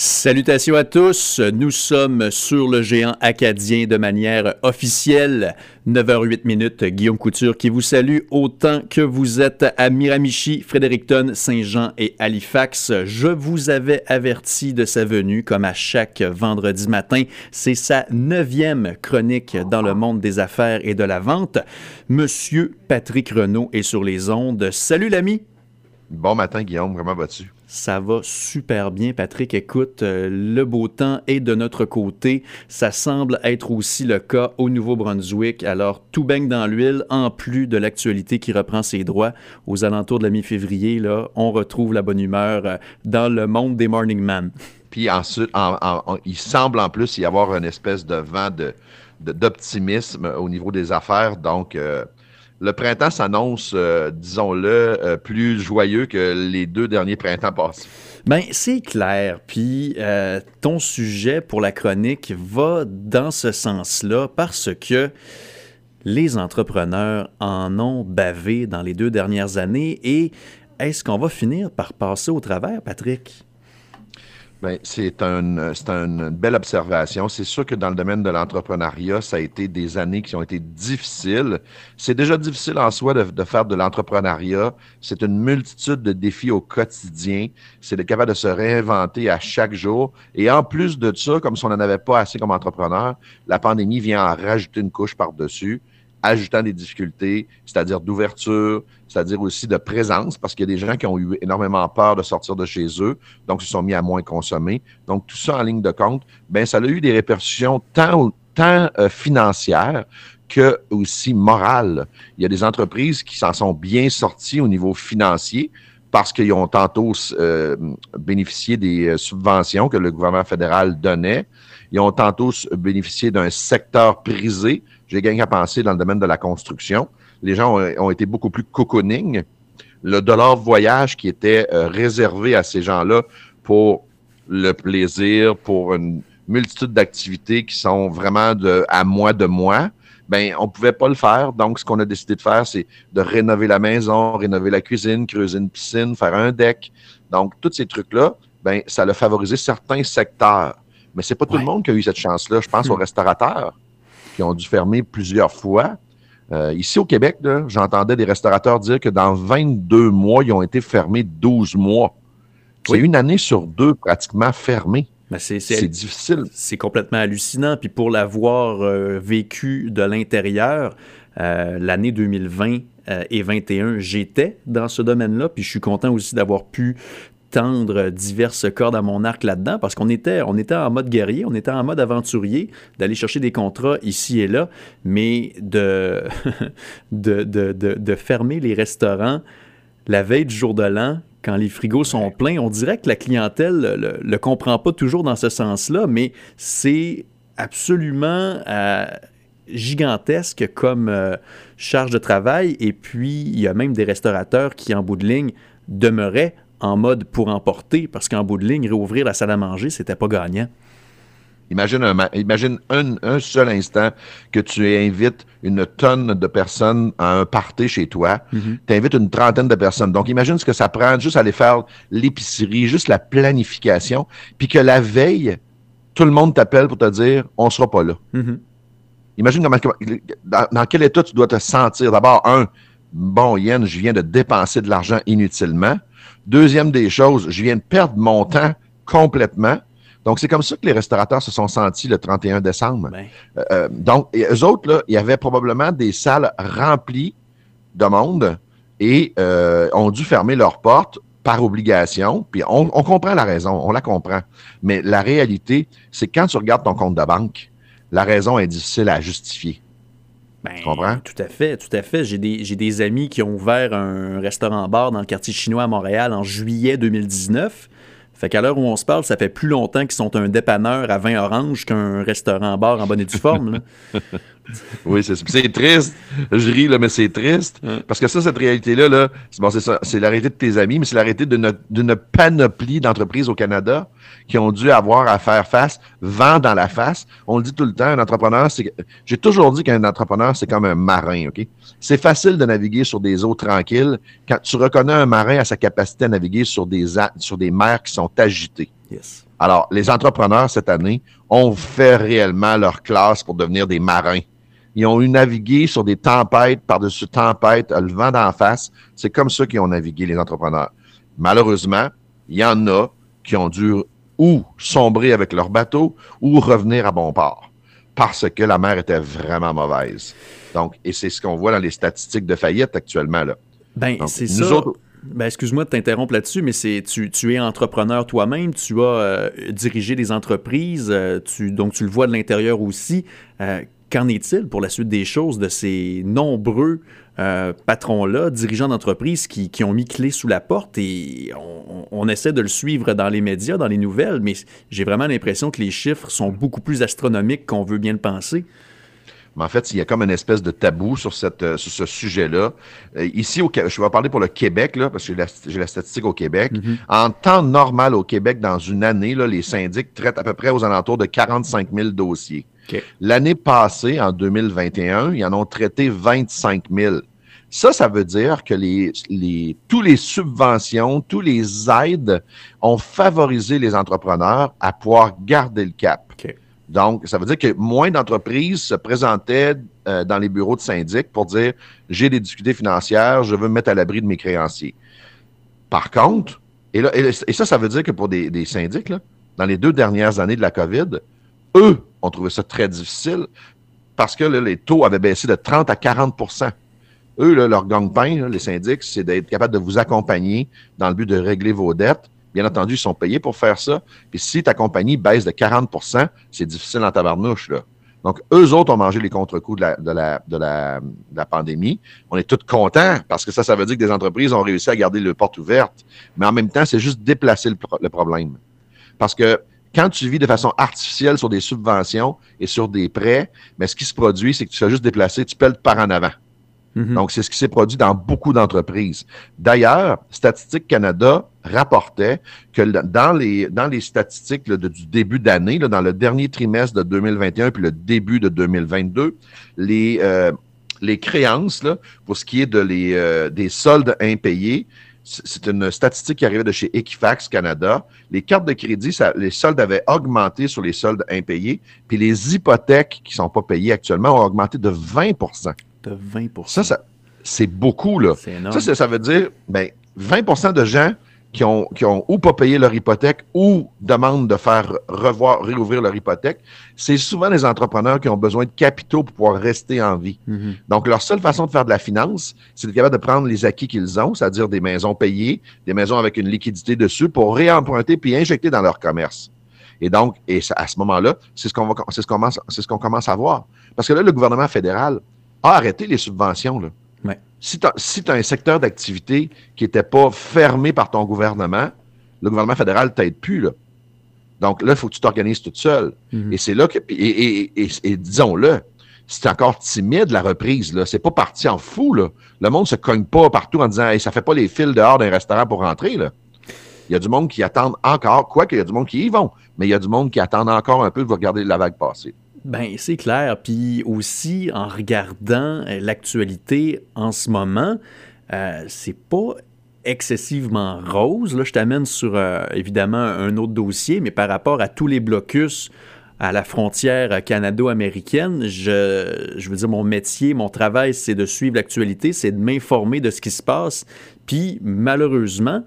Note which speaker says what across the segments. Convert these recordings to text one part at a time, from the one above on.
Speaker 1: Salutations à tous, nous sommes sur le géant acadien de manière officielle. 9h08 minutes, Guillaume Couture qui vous salue autant que vous êtes à Miramichi, Fredericton, Saint-Jean et Halifax. Je vous avais averti de sa venue comme à chaque vendredi matin. C'est sa neuvième chronique dans le monde des affaires et de la vente. Monsieur Patrick Renault est sur les ondes. Salut l'ami!
Speaker 2: Bon matin Guillaume, comment vas-tu?
Speaker 1: Ça va super bien, Patrick. Écoute, euh, le beau temps est de notre côté. Ça semble être aussi le cas au Nouveau-Brunswick. Alors, tout baigne dans l'huile, en plus de l'actualité qui reprend ses droits. Aux alentours de la mi-février, là, on retrouve la bonne humeur euh, dans le monde des Morning Man.
Speaker 2: Puis ensuite, il semble en plus y avoir une espèce de vent de, d'optimisme au niveau des affaires. Donc, euh, le printemps s'annonce, euh, disons-le, euh, plus joyeux que les deux derniers printemps passés.
Speaker 1: Ben, c'est clair. Puis euh, ton sujet pour la chronique va dans ce sens-là parce que les entrepreneurs en ont bavé dans les deux dernières années et est-ce qu'on va finir par passer au travers, Patrick?
Speaker 2: Bien, c'est un, une belle observation. C'est sûr que dans le domaine de l'entrepreneuriat, ça a été des années qui ont été difficiles. C'est déjà difficile en soi de, de faire de l'entrepreneuriat. C'est une multitude de défis au quotidien. C'est de capable de se réinventer à chaque jour. Et en plus de ça, comme si on n'en avait pas assez comme entrepreneur, la pandémie vient en rajouter une couche par-dessus ajoutant des difficultés, c'est-à-dire d'ouverture, c'est-à-dire aussi de présence, parce qu'il y a des gens qui ont eu énormément peur de sortir de chez eux, donc se sont mis à moins consommer. Donc, tout ça en ligne de compte, ben ça a eu des répercussions tant, tant euh, financières que aussi morales. Il y a des entreprises qui s'en sont bien sorties au niveau financier parce qu'ils ont tantôt euh, bénéficié des euh, subventions que le gouvernement fédéral donnait. Ils ont tantôt bénéficié d'un secteur prisé j'ai gagné à penser dans le domaine de la construction. Les gens ont, été beaucoup plus cocooning. Le dollar voyage qui était euh, réservé à ces gens-là pour le plaisir, pour une multitude d'activités qui sont vraiment de à moi de moi, ben on pouvait pas le faire. Donc ce qu'on a décidé de faire, c'est de rénover la maison, rénover la cuisine, creuser une piscine, faire un deck. Donc tous ces trucs-là, ben ça a favorisé certains secteurs. Mais c'est pas tout le monde qui a eu cette chance-là. Je pense aux hmm. restaurateurs qui ont dû fermer plusieurs fois. Euh, ici au Québec, j'entendais des restaurateurs dire que dans 22 mois, ils ont été fermés 12 mois. C'est une année sur deux pratiquement fermée. C'est difficile.
Speaker 1: C'est complètement hallucinant. Puis pour l'avoir euh, vécu de l'intérieur, euh, l'année 2020 et 2021, j'étais dans ce domaine-là. Puis je suis content aussi d'avoir pu tendre diverses cordes à mon arc là-dedans parce qu'on était, on était en mode guerrier, on était en mode aventurier, d'aller chercher des contrats ici et là, mais de, de, de, de, fermer les restaurants la veille du jour de l'an, quand les frigos sont pleins, on dirait que la clientèle le, le comprend pas toujours dans ce sens-là, mais c'est absolument euh, gigantesque comme euh, charge de travail. Et puis, il y a même des restaurateurs qui, en bout de ligne, demeuraient en mode pour emporter, parce qu'en bout de ligne, réouvrir la salle à manger, c'était pas gagnant.
Speaker 2: Imagine, un, imagine un, seul instant que tu invites une tonne de personnes à un party chez toi. Mm-hmm. Tu invites une trentaine de personnes. Donc, imagine ce que ça prend juste aller faire l'épicerie, juste la planification, puis que la veille, tout le monde t'appelle pour te dire on sera pas là. Mm-hmm. Imagine comment, dans, dans, quel état tu dois te sentir. D'abord, un, bon, Yann, je viens de dépenser de l'argent inutilement. Deuxième des choses, je viens de perdre mon temps complètement. Donc, c'est comme ça que les restaurateurs se sont sentis le 31 décembre. Ben. Euh, euh, donc, et eux autres, là, il y avait probablement des salles remplies de monde et euh, ont dû fermer leurs portes par obligation. Puis on, on, comprend la raison, on la comprend. Mais la réalité, c'est quand tu regardes ton compte de banque, la raison est difficile à justifier.
Speaker 1: Ben, tout à fait, tout à fait. J'ai des, des, amis qui ont ouvert un restaurant-bar dans le quartier chinois à Montréal en juillet 2019. Fait qu'à l'heure où on se parle, ça fait plus longtemps qu'ils sont un dépanneur à vin orange qu'un restaurant-bar en bonne et due forme.
Speaker 2: oui, c'est triste. Je ris, là, mais c'est triste. Parce que ça, cette réalité-là, là, bon, c'est c'est la réalité de tes amis, mais c'est la réalité d'une panoplie d'entreprises au Canada qui ont dû avoir à faire face, vent dans la face. On le dit tout le temps, un entrepreneur, c'est. J'ai toujours dit qu'un entrepreneur, c'est comme un marin, OK? C'est facile de naviguer sur des eaux tranquilles quand tu reconnais un marin à sa capacité à naviguer sur des, sur des mers qui sont agitées. Yes. Alors, les entrepreneurs cette année ont fait réellement leur classe pour devenir des marins. Ils ont eu navigué sur des tempêtes par-dessus tempêtes, le vent d'en face. C'est comme ça qu'ils ont navigué, les entrepreneurs. Malheureusement, il y en a qui ont dû ou sombrer avec leur bateau ou revenir à bon port parce que la mer était vraiment mauvaise. Donc, et c'est ce qu'on voit dans les statistiques de faillite actuellement. Là.
Speaker 1: Ben, c'est ça. Ben, excuse-moi de t'interrompre là-dessus, mais c'est tu, tu, es entrepreneur toi-même, tu as euh, dirigé des entreprises, euh, tu, donc tu le vois de l'intérieur aussi. Euh, qu'en est-il pour la suite des choses de ces nombreux patrons-là, dirigeants d'entreprises qui, qui, ont mis clé sous la porte et on, on, essaie de le suivre dans les médias, dans les nouvelles, mais j'ai vraiment l'impression que les chiffres sont beaucoup plus astronomiques qu'on veut bien le penser.
Speaker 2: Mais en fait, il y a comme une espèce de tabou sur, cette, euh, sur ce sujet-là. Euh, ici, au, je vais parler pour le Québec, là, parce que j'ai la, statistique au Québec. Mm-hmm. En temps normal au Québec, dans une année, là, les syndics traitent à peu près aux alentours de 45 000 dossiers. L'année passée, en 2021, ils en ont traité 25 000. Ça, ça veut dire que les, les, tous les subventions, tous les aides ont favorisé les entrepreneurs à pouvoir garder le cap. Donc, ça veut dire que moins d'entreprises se présentaient euh, dans les bureaux de syndic pour dire j'ai des difficultés financières, je veux me mettre à l'abri de mes créanciers. Par contre, et, là, et, ça, ça veut dire que pour des, des syndics, là, dans les deux dernières années de la COVID, eux ont trouvé ça très difficile parce que les taux avaient baissé de 30 à 40% Eux, leur gang-pain, les syndics, c'est d'être capable de vous accompagner dans le but de régler vos dettes Bien entendu, ils sont payés pour faire ça. Puis si ta compagnie baisse de 40% c'est difficile en tabarnouche. Là. Donc, eux autres ont mangé les contre-coups de la, pandémie. On est tous contents parce que ça, ça veut dire que des entreprises ont réussi à garder le porte ouverte. Mais en même temps, c'est juste déplacer le problème. Parce que quand tu vis de façon artificielle sur des subventions et sur des prêts, mais ce qui se produit, c'est que tu fais juste déplacer, tu pelles par en avant. Mhm. Donc, c'est ce qui s'est produit dans beaucoup d'entreprises. D'ailleurs, Statistique Canada rapportait que dans les, dans les statistiques du début d'année, dans le dernier trimestre de 2021 puis le début de 2022, les, euh, les créances, là, pour ce qui est de les, euh, des soldes impayés, c'est une statistique qui arrivait de chez Equifax Canada. Les cartes de crédit, ça, les soldes avaient augmenté sur les soldes impayés, puis les hypothèques qui ne sont pas payées actuellement ont augmenté de 20%
Speaker 1: De 20
Speaker 2: Ça, ça c'est beaucoup, là. Ça, ça veut dire, ben, 20% de gens qui ont, qui ont ou pas payé leur hypothèque ou demandent de faire revoir, réouvrir leur hypothèque, c'est souvent les entrepreneurs qui ont besoin de capitaux pour pouvoir rester en vie. Mm-hmm. Donc, leur seule façon de faire de la finance, c'est d'être capable de prendre les acquis qu'ils ont, c'est-à-dire des maisons payées, des maisons avec une liquidité dessus pour réemprunter puis injecter dans leur commerce. Et donc, et à ce moment-là, c'est ce qu'on c'est ce qu'on commence, ce commence à voir. Parce que là, le gouvernement fédéral a arrêté les subventions, là. Si tu as, un secteur d'activité qui n'était pas fermé par ton gouvernement, le gouvernement fédéral ne t'aide plus. Là. Donc là, il faut que tu t'organises toute seule. Mhm. Et c'est là que. Et, et, disons-le, c'est encore timide la reprise. Là. C'est pas parti en fou. Là. Le monde se cogne pas partout en disant hey, ça fait pas les fils dehors d'un restaurant pour rentrer. Là. Il y a du monde qui attend encore, quoi qu'il y a du monde qui y vont, mais il y a du monde qui attend encore un peu de regarder la vague passer.
Speaker 1: Ben, c'est clair. Puis aussi, en regardant euh, l'actualité en ce moment, euh, c'est pas excessivement rose. Là, je t'amène sur euh, évidemment un autre dossier, mais par rapport à tous les blocus à la frontière canado-américaine, je, je veux dire, mon métier, mon travail, c'est de suivre l'actualité, c'est de m'informer de ce qui se passe. Puis malheureusement,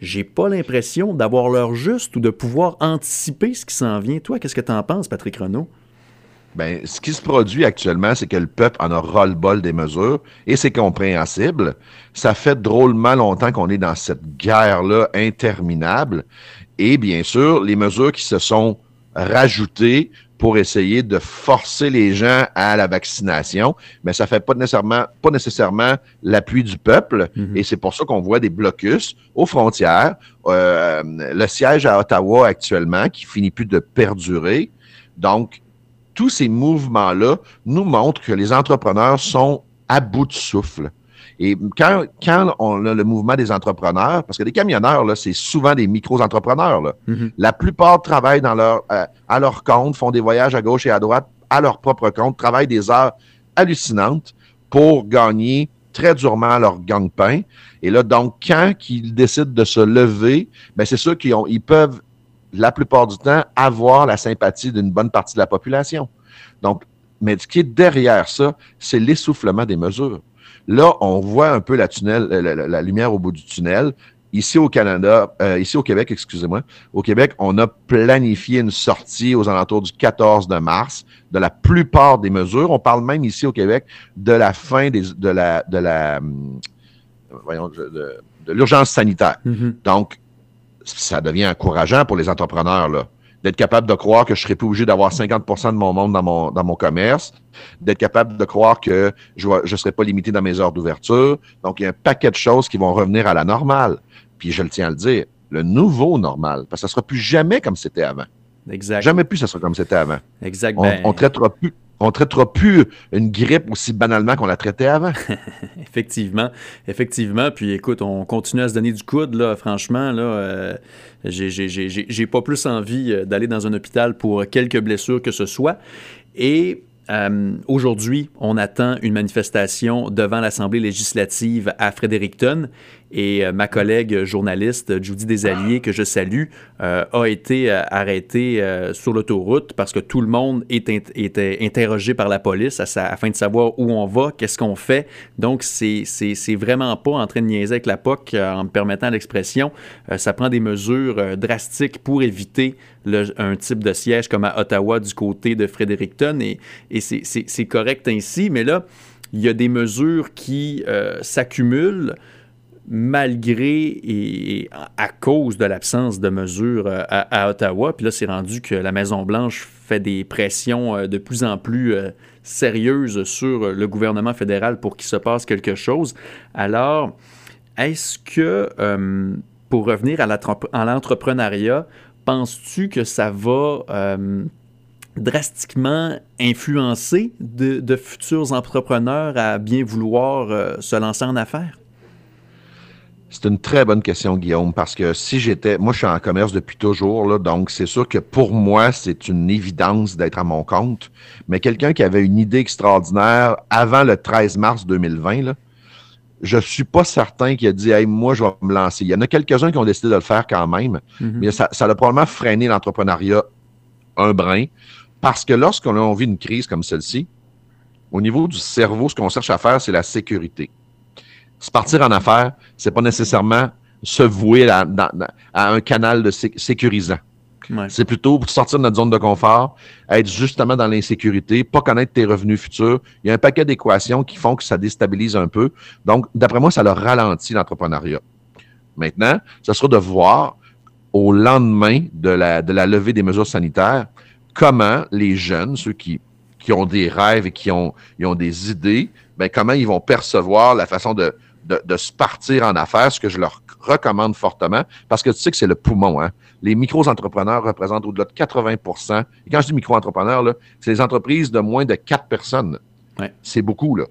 Speaker 1: j'ai pas l'impression d'avoir l'heure juste ou de pouvoir anticiper ce qui s'en vient. Toi, qu'est-ce que tu en penses, Patrick Renault?
Speaker 2: Ben, ce qui se produit actuellement, c'est que le peuple en a ras-le-bol des mesures et c'est compréhensible. Ça fait drôlement longtemps qu'on est dans cette guerre-là interminable. Et bien sûr, les mesures qui se sont rajoutées pour essayer de forcer les gens à la vaccination, mais ça fait pas nécessairement, pas nécessairement l'appui du peuple. Mm-hmm. Et c'est pour ça qu'on voit des blocus aux frontières. Euh, le siège à Ottawa actuellement qui finit plus de perdurer. Donc, tous ces mouvements-là nous montrent que les entrepreneurs sont à bout de souffle. Et quand, quand on a le mouvement des entrepreneurs, parce que les camionneurs, là, c'est souvent des micro-entrepreneurs. Mm-hmm. La plupart travaillent dans leur, euh, à leur compte, font des voyages à gauche et à droite à leur propre compte, travaillent des heures hallucinantes pour gagner très durement leur gang-pain. Et là, donc, quand ils décident de se lever, ben c'est sûr qu'ils ont, ils peuvent la plupart du temps, avoir la sympathie d'une bonne partie de la population. Donc, mais ce qui est derrière ça, c'est l'essoufflement des mesures. Là, on voit un peu la, tunnel, la, lumière au bout du tunnel. Ici au Canada, euh, ici au Québec, excusez-moi, au Québec, on a planifié une sortie aux alentours du 14 de mars de la plupart des mesures. On parle même ici au Québec de la fin des, de la, de la, hum, voyons, de, l'urgence sanitaire. Mm-hmm. Donc, ça devient encourageant pour les entrepreneurs, là d'être capable de croire que je serai plus obligé d'avoir 50% de mon monde dans mon, dans mon commerce, d'être capable de croire que je ne serai pas limité dans mes heures d'ouverture. Donc, il y a un paquet de choses qui vont revenir à la normale. Puis, je le tiens à le dire, le nouveau normal, parce que ça ne sera plus jamais comme c'était avant.
Speaker 1: Exact.
Speaker 2: Jamais plus ça sera comme c'était avant.
Speaker 1: Exact.
Speaker 2: On, ben on traitera plus on traitera plus une grippe aussi banalement qu'on la traitait avant.
Speaker 1: effectivement, effectivement. Puis écoute, on continue à se donner du coude, là, franchement, là, euh, j'ai pas plus envie euh, d'aller dans un hôpital pour quelques blessures que ce soit. Et euh, aujourd'hui, on attend une manifestation devant l'Assemblée législative à Fredericton et euh, ma collègue journaliste Judy Desalliés, que je salue, euh, a été arrêtée sur l'autoroute parce que tout le monde était interrogé par la police afin de savoir où on va, qu'est-ce qu'on fait. Donc, c'est vraiment pas en train de niaiser avec la POC en me permettant l'expression. ça prend des mesures drastiques pour éviter un type de siège comme à Ottawa du côté de Fredericton et, c'est correct ainsi, mais là, il y a des mesures qui euh, s'accumulent malgré et à cause de l'absence de mesures euh, à, Ottawa. Puis là, c'est rendu que la Maison-Blanche fait des pressions euh, de plus en plus sérieuses sur le gouvernement fédéral pour qu'il se passe quelque chose. Alors, est-ce que, pour revenir à l'entrepreneuriat, penses-tu que ça va euh, drastiquement influencer de, futurs entrepreneurs à bien vouloir euh, se lancer en affaires?
Speaker 2: C'est une très bonne question, Guillaume, parce que si j'étais, moi je suis en commerce depuis toujours, là, donc c'est sûr que pour moi, c'est une évidence d'être à mon compte. Mais quelqu'un qui avait une idée extraordinaire avant le 13 mars 2020, là, je suis pas certain qu'il a dit hey, moi, je vais me lancer. Il y en a quelques-uns qui ont décidé de le faire quand même, mhm. mais ça, ça a probablement freiné l'entrepreneuriat un brin. Parce que lorsqu'on a vit une crise comme celle-ci, au niveau du cerveau, ce qu'on cherche à faire, c'est la sécurité. Se partir en affaires, c'est pas nécessairement se vouer à, un canal de sécurisant. C'est plutôt pour sortir de notre zone de confort, être justement dans l'insécurité, pas connaître tes revenus futurs. Il y a un paquet d'équations qui font que ça déstabilise un peu. Donc, d'après moi, ça leur ralentit l'entrepreneuriat. Maintenant, ce sera de voir au lendemain de la, de la levée des mesures sanitaires comment les jeunes, ceux qui, qui ont des rêves et qui ont, ont des idées, ben, comment ils vont percevoir la façon de, de, se partir en affaires, ce que je leur recommande fortement, parce que tu sais que c'est le poumon. Hein? Les micro-entrepreneurs représentent au-delà de 80 Et quand je dis micro-entrepreneurs, c'est les entreprises de moins de quatre personnes. C'est beaucoup, là.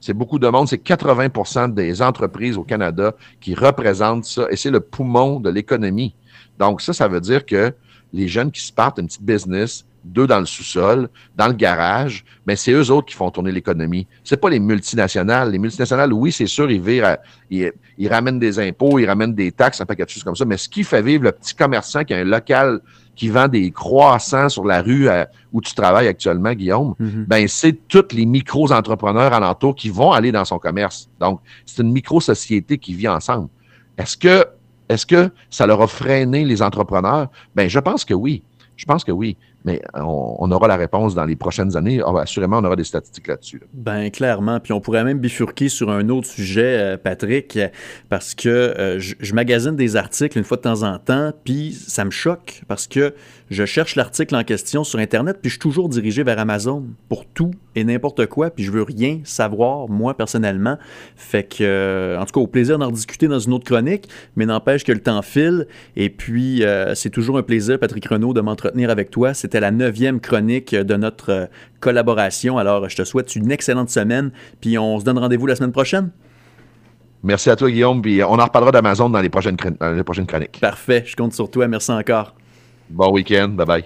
Speaker 2: C'est beaucoup de monde. C'est 80% des entreprises au Canada qui représentent ça. Et c'est le poumon de l'économie. Donc, ça, ça veut dire que les jeunes qui se partent une petite business, deux dans le sous-sol, dans le garage, mais c'est eux autres qui font tourner l'économie. C'est pas les multinationales. Les multinationales, oui, c'est sûr, ils, virent ils, ramènent des impôts, ils ramènent des taxes, un paquet de choses comme ça, mais ce qui fait vivre le petit commerçant qui a un local qui vend des croissants sur la rue où tu travailles actuellement, Guillaume, mm-hmm. ben c'est tous les micro-entrepreneurs alentours qui vont aller dans son commerce. Donc, c'est une micro-société qui vit ensemble. Est-ce que est-ce que ça leur a freiné les entrepreneurs? Ben, je pense que oui. Je pense que oui. Mais on, aura la réponse dans les prochaines années. Ah, assurément, on aura des statistiques là-dessus.
Speaker 1: Ben clairement. Puis on pourrait même bifurquer sur un autre sujet, euh, Patrick, parce que euh, je, magasine des articles une fois de temps en temps, puis ça me choque parce que je cherche l'article en question sur Internet, puis je suis toujours dirigé vers Amazon pour tout et n'importe quoi, puis je veux rien savoir, moi, personnellement. Fait que, euh, en tout cas, au plaisir d'en discuter dans une autre chronique, mais n'empêche que le temps file. Et puis, c'est toujours un plaisir, Patrick Renaud, de m'entretenir avec toi. C'était la neuvième chronique de notre euh, collaboration. Alors, je te souhaite une excellente semaine, puis on se donne rendez-vous la semaine prochaine.
Speaker 2: Merci à toi, Guillaume, puis on en reparlera d'Amazon dans les prochaines, dans les prochaines chroniques.
Speaker 1: Parfait, je compte sur toi. Merci encore.
Speaker 2: Bon week-end. Bye bye.